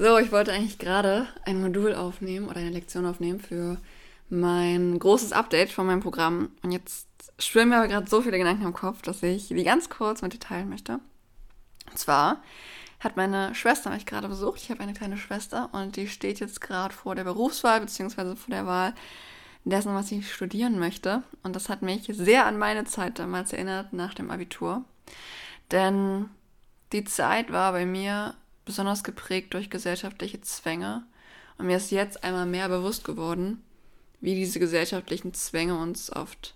So, ich wollte eigentlich gerade ein Modul aufnehmen oder eine Lektion aufnehmen für mein großes Update von meinem Programm. Und jetzt schwimmen mir aber gerade so viele Gedanken im Kopf, dass ich die ganz kurz mit dir teilen möchte. Und zwar hat meine Schwester mich gerade besucht. Ich habe eine kleine Schwester und die steht jetzt gerade vor der Berufswahl beziehungsweise vor der Wahl dessen, was ich studieren möchte. Und das hat mich sehr an meine Zeit damals erinnert nach dem Abitur. Denn die Zeit war bei mir besonders geprägt durch gesellschaftliche Zwänge. Und mir ist jetzt einmal mehr bewusst geworden, wie diese gesellschaftlichen Zwänge uns oft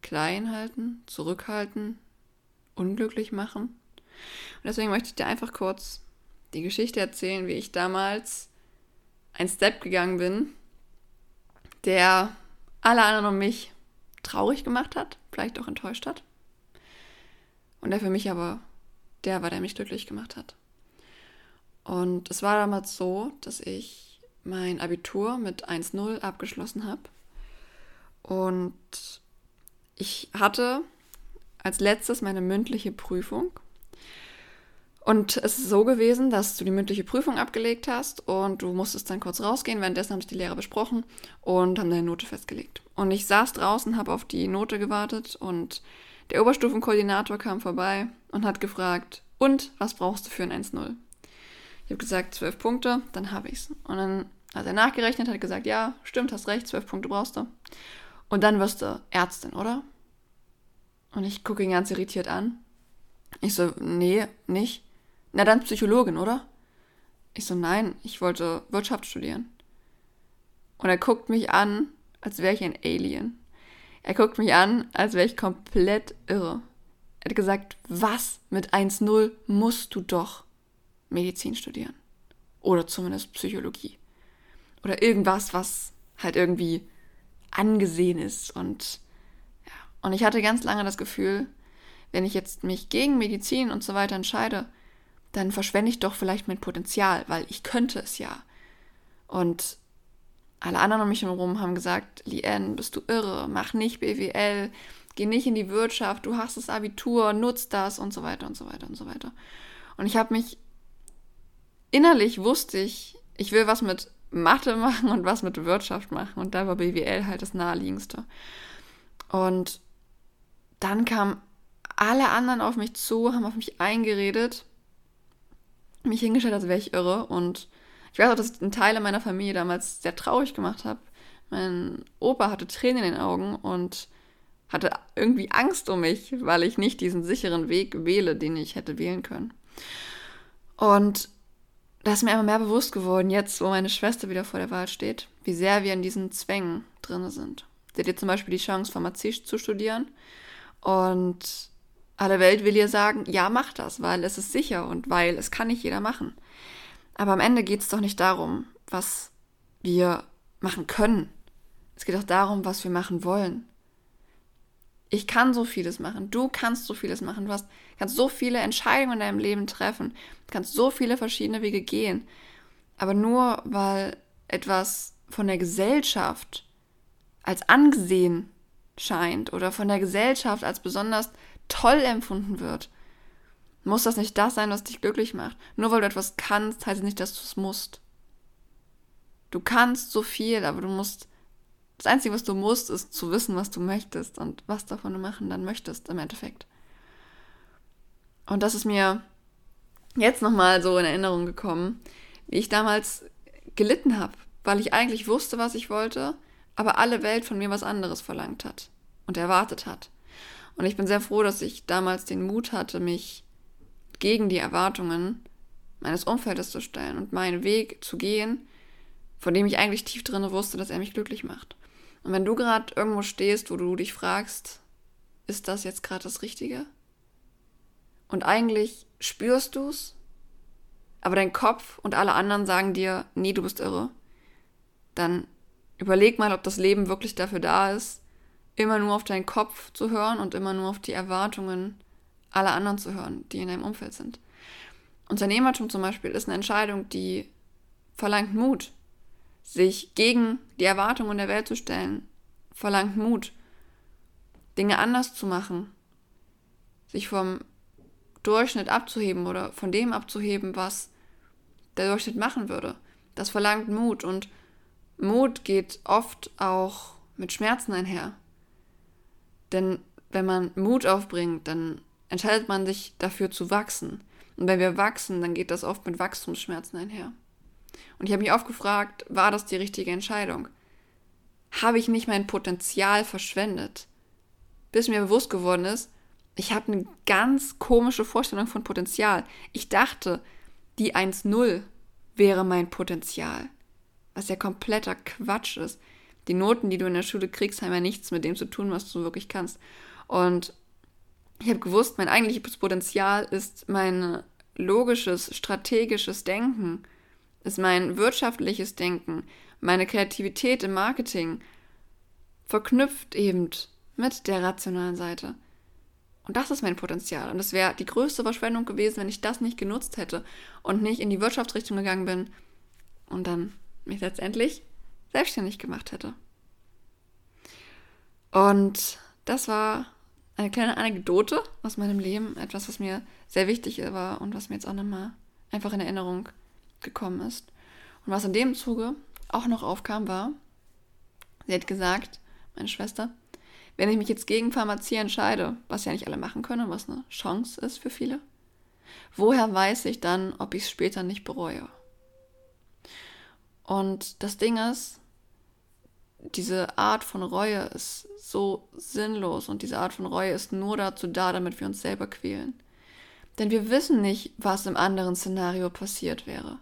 klein halten, zurückhalten, unglücklich machen. Und deswegen möchte ich dir einfach kurz die Geschichte erzählen, wie ich damals ein Step gegangen bin, der alle anderen um mich traurig gemacht hat, vielleicht auch enttäuscht hat. Und der für mich aber der war, der mich glücklich gemacht hat. Und es war damals so, dass ich mein Abitur mit 1.0 abgeschlossen habe. Und ich hatte als letztes meine mündliche Prüfung. Und es ist so gewesen, dass du die mündliche Prüfung abgelegt hast und du musstest dann kurz rausgehen. Währenddessen haben sich die Lehrer besprochen und haben deine Note festgelegt. Und ich saß draußen, habe auf die Note gewartet und der Oberstufenkoordinator kam vorbei und hat gefragt, und was brauchst du für ein 1-0? Ich habe gesagt, zwölf Punkte, dann habe ich es. Und dann hat er nachgerechnet, hat gesagt, ja, stimmt, hast recht, zwölf Punkte brauchst du. Und dann wirst du Ärztin, oder? Und ich gucke ihn ganz irritiert an. Ich so, nee, nicht. Na dann Psychologin, oder? Ich so, nein, ich wollte Wirtschaft studieren. Und er guckt mich an, als wäre ich ein Alien. Er guckt mich an, als wäre ich komplett irre. Er hat gesagt, was mit 1.0 musst du doch. Medizin studieren. Oder zumindest Psychologie. Oder irgendwas, was halt irgendwie angesehen ist. Und ja. Und ich hatte ganz lange das Gefühl, wenn ich jetzt mich gegen Medizin und so weiter entscheide, dann verschwende ich doch vielleicht mein Potenzial, weil ich könnte es ja. Und alle anderen um mich herum haben gesagt, Lien, bist du irre, mach nicht BWL, geh nicht in die Wirtschaft, du hast das Abitur, nutz das und so weiter und so weiter und so weiter. Und ich habe mich innerlich wusste ich, ich will was mit Mathe machen und was mit Wirtschaft machen. Und da war BWL halt das naheliegendste. Und dann kamen alle anderen auf mich zu, haben auf mich eingeredet, mich hingestellt, als wäre ich irre. Und ich weiß auch, dass ich einen Teil meiner Familie damals sehr traurig gemacht habe. Mein Opa hatte Tränen in den Augen und hatte irgendwie Angst um mich, weil ich nicht diesen sicheren Weg wähle, den ich hätte wählen können. Und da ist mir immer mehr bewusst geworden, jetzt, wo meine Schwester wieder vor der Wahl steht, wie sehr wir in diesen Zwängen drin sind. Sie hat jetzt zum Beispiel die Chance, Pharmazie zu studieren und alle Welt will ihr sagen, ja, mach das, weil es ist sicher und weil es kann nicht jeder machen. Aber am Ende geht es doch nicht darum, was wir machen können. Es geht auch darum, was wir machen wollen. Ich kann so vieles machen. Du kannst so vieles machen. Du hast, kannst so viele Entscheidungen in deinem Leben treffen. Du kannst so viele verschiedene Wege gehen. Aber nur weil etwas von der Gesellschaft als angesehen scheint oder von der Gesellschaft als besonders toll empfunden wird, muss das nicht das sein, was dich glücklich macht. Nur weil du etwas kannst, heißt es nicht, dass du es musst. Du kannst so viel, aber du musst das Einzige, was du musst, ist zu wissen, was du möchtest und was davon du machen dann möchtest im Endeffekt. Und das ist mir jetzt nochmal so in Erinnerung gekommen, wie ich damals gelitten habe, weil ich eigentlich wusste, was ich wollte, aber alle Welt von mir was anderes verlangt hat und erwartet hat. Und ich bin sehr froh, dass ich damals den Mut hatte, mich gegen die Erwartungen meines Umfeldes zu stellen und meinen Weg zu gehen, von dem ich eigentlich tief drin wusste, dass er mich glücklich macht. Und wenn du gerade irgendwo stehst, wo du dich fragst, ist das jetzt gerade das Richtige? Und eigentlich spürst du es, aber dein Kopf und alle anderen sagen dir, nee, du bist irre, dann überleg mal, ob das Leben wirklich dafür da ist, immer nur auf deinen Kopf zu hören und immer nur auf die Erwartungen aller anderen zu hören, die in deinem Umfeld sind. Unternehmertum zum Beispiel ist eine Entscheidung, die verlangt Mut sich gegen die Erwartungen der Welt zu stellen, verlangt Mut, Dinge anders zu machen, sich vom Durchschnitt abzuheben oder von dem abzuheben, was der Durchschnitt machen würde. Das verlangt Mut und Mut geht oft auch mit Schmerzen einher. Denn wenn man Mut aufbringt, dann entscheidet man sich dafür zu wachsen. Und wenn wir wachsen, dann geht das oft mit Wachstumsschmerzen einher. Und ich habe mich oft gefragt, war das die richtige Entscheidung? Habe ich nicht mein Potenzial verschwendet? Bis mir bewusst geworden ist, ich habe eine ganz komische Vorstellung von Potenzial. Ich dachte, die 1-0 wäre mein Potenzial. Was ja kompletter Quatsch ist. Die Noten, die du in der Schule kriegst, haben ja nichts mit dem zu tun, was du wirklich kannst. Und ich habe gewusst, mein eigentliches Potenzial ist mein logisches, strategisches Denken, ist mein wirtschaftliches Denken, meine Kreativität im Marketing, verknüpft eben mit der rationalen Seite. Und das ist mein Potenzial. Und es wäre die größte Verschwendung gewesen, wenn ich das nicht genutzt hätte und nicht in die Wirtschaftsrichtung gegangen bin und dann mich letztendlich selbstständig gemacht hätte. Und das war eine kleine Anekdote aus meinem Leben, etwas, was mir sehr wichtig war und was mir jetzt auch nochmal einfach in Erinnerung gekommen ist. Und was in dem Zuge auch noch aufkam, war, sie hat gesagt, meine Schwester, wenn ich mich jetzt gegen Pharmazie entscheide, was ja nicht alle machen können was eine Chance ist für viele, woher weiß ich dann, ob ich es später nicht bereue? Und das Ding ist, diese Art von Reue ist so sinnlos und diese Art von Reue ist nur dazu da, damit wir uns selber quälen. Denn wir wissen nicht, was im anderen Szenario passiert wäre.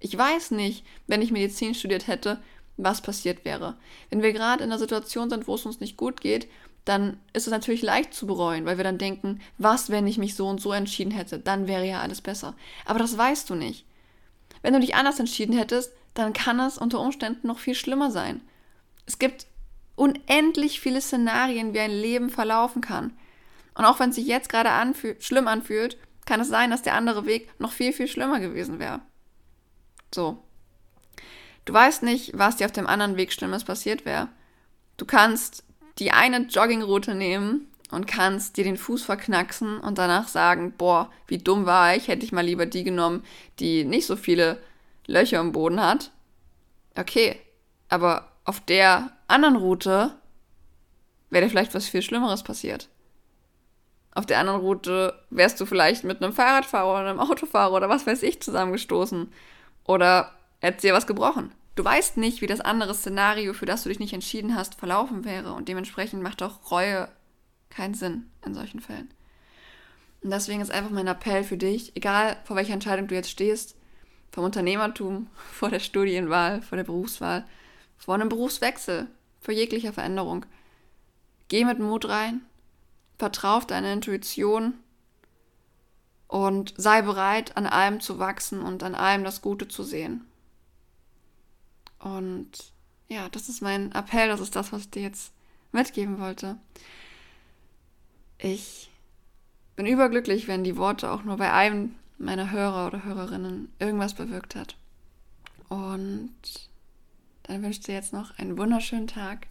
Ich weiß nicht, wenn ich Medizin studiert hätte, was passiert wäre. Wenn wir gerade in einer Situation sind, wo es uns nicht gut geht, dann ist es natürlich leicht zu bereuen, weil wir dann denken, was, wenn ich mich so und so entschieden hätte, dann wäre ja alles besser. Aber das weißt du nicht. Wenn du dich anders entschieden hättest, dann kann es unter Umständen noch viel schlimmer sein. Es gibt unendlich viele Szenarien, wie ein Leben verlaufen kann. Und auch wenn es sich jetzt gerade anfühl schlimm anfühlt, kann es sein, dass der andere Weg noch viel, viel schlimmer gewesen wäre. So. Du weißt nicht, was dir auf dem anderen Weg Schlimmes passiert wäre. Du kannst die eine Joggingroute nehmen und kannst dir den Fuß verknacksen und danach sagen, boah, wie dumm war ich, hätte ich mal lieber die genommen, die nicht so viele Löcher im Boden hat. Okay, aber auf der anderen Route wäre dir vielleicht was viel Schlimmeres passiert. Auf der anderen Route wärst du vielleicht mit einem Fahrradfahrer oder einem Autofahrer oder was weiß ich zusammengestoßen. Oder hättest dir was gebrochen. Du weißt nicht, wie das andere Szenario, für das du dich nicht entschieden hast, verlaufen wäre. Und dementsprechend macht auch Reue keinen Sinn in solchen Fällen. Und deswegen ist einfach mein Appell für dich, egal vor welcher Entscheidung du jetzt stehst, vom Unternehmertum, vor der Studienwahl, vor der Berufswahl, vor einem Berufswechsel, vor jeglicher Veränderung. Geh mit Mut rein, vertrau auf deine Intuition und sei bereit, an allem zu wachsen und an allem das Gute zu sehen. Und ja, das ist mein Appell, das ist das, was ich dir jetzt mitgeben wollte. Ich bin überglücklich, wenn die Worte auch nur bei einem meiner Hörer oder Hörerinnen irgendwas bewirkt hat. Und dann wünsche ich dir jetzt noch einen wunderschönen Tag.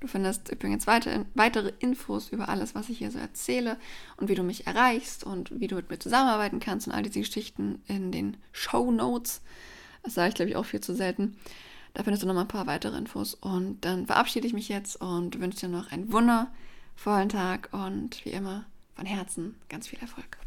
Du findest übrigens weiter, weitere Infos über alles, was ich hier so erzähle und wie du mich erreichst und wie du mit mir zusammenarbeiten kannst und all diese Geschichten in den Show Notes. Das sage ich, glaube ich, auch viel zu selten. Da findest du noch mal ein paar weitere Infos. Und dann verabschiede ich mich jetzt und wünsche dir noch einen wundervollen Tag und wie immer von Herzen ganz viel Erfolg.